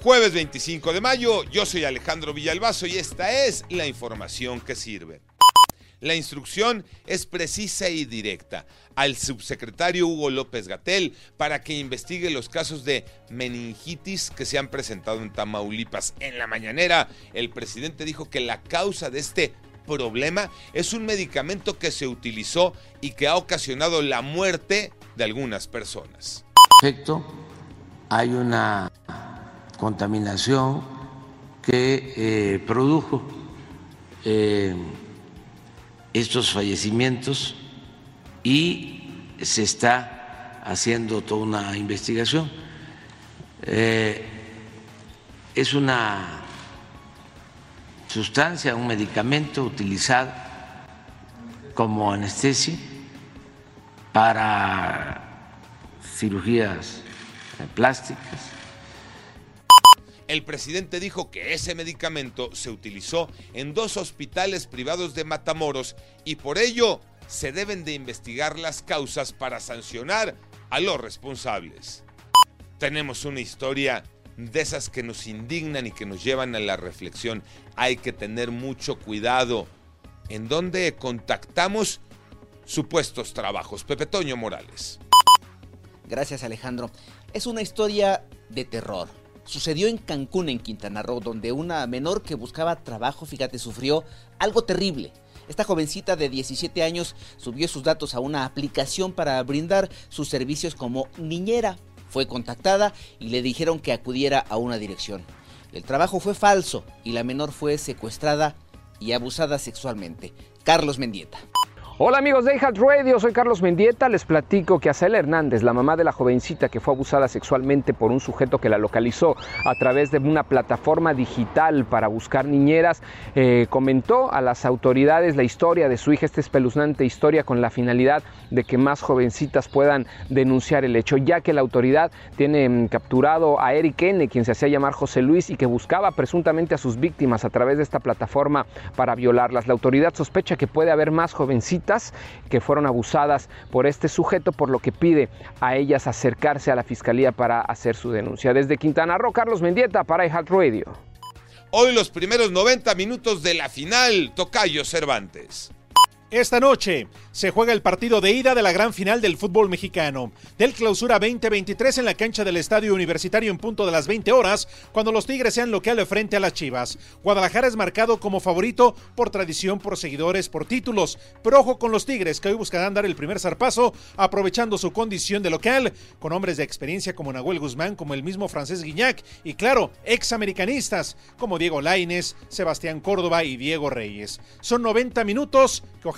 Jueves 25 de mayo, yo soy Alejandro Villalbazo y esta es la información que sirve. La instrucción es precisa y directa al subsecretario Hugo López Gatel para que investigue los casos de meningitis que se han presentado en Tamaulipas. En la mañanera, el presidente dijo que la causa de este problema es un medicamento que se utilizó y que ha ocasionado la muerte de algunas personas. Perfecto, hay una contaminación que eh, produjo eh, estos fallecimientos y se está haciendo toda una investigación. Eh, es una sustancia, un medicamento utilizado como anestesia para cirugías plásticas. El presidente dijo que ese medicamento se utilizó en dos hospitales privados de Matamoros y por ello se deben de investigar las causas para sancionar a los responsables. Tenemos una historia de esas que nos indignan y que nos llevan a la reflexión. Hay que tener mucho cuidado en donde contactamos supuestos trabajos. Pepe Toño Morales. Gracias Alejandro. Es una historia de terror. Sucedió en Cancún, en Quintana Roo, donde una menor que buscaba trabajo, fíjate, sufrió algo terrible. Esta jovencita de 17 años subió sus datos a una aplicación para brindar sus servicios como niñera. Fue contactada y le dijeron que acudiera a una dirección. El trabajo fue falso y la menor fue secuestrada y abusada sexualmente. Carlos Mendieta. Hola amigos de iHeart Radio, soy Carlos Mendieta. Les platico que Acela Hernández, la mamá de la jovencita que fue abusada sexualmente por un sujeto que la localizó a través de una plataforma digital para buscar niñeras, eh, comentó a las autoridades la historia de su hija, esta espeluznante historia con la finalidad de que más jovencitas puedan denunciar el hecho, ya que la autoridad tiene mm, capturado a Eric N., quien se hacía llamar José Luis y que buscaba presuntamente a sus víctimas a través de esta plataforma para violarlas. La autoridad sospecha que puede haber más jovencitas que fueron abusadas por este sujeto, por lo que pide a ellas acercarse a la fiscalía para hacer su denuncia. Desde Quintana Roo, Carlos Mendieta para iHeart Radio. Hoy los primeros 90 minutos de la final, Tocayo Cervantes. Esta noche se juega el partido de ida de la gran final del fútbol mexicano, del clausura 2023 en la cancha del Estadio Universitario en punto de las 20 horas, cuando los Tigres sean local frente a las Chivas. Guadalajara es marcado como favorito por tradición, por seguidores, por títulos, pero ojo con los Tigres que hoy buscarán dar el primer zarpazo, aprovechando su condición de local, con hombres de experiencia como Nahuel Guzmán, como el mismo francés Guiñac, y claro, examericanistas como Diego Laines, Sebastián Córdoba y Diego Reyes. Son 90 minutos que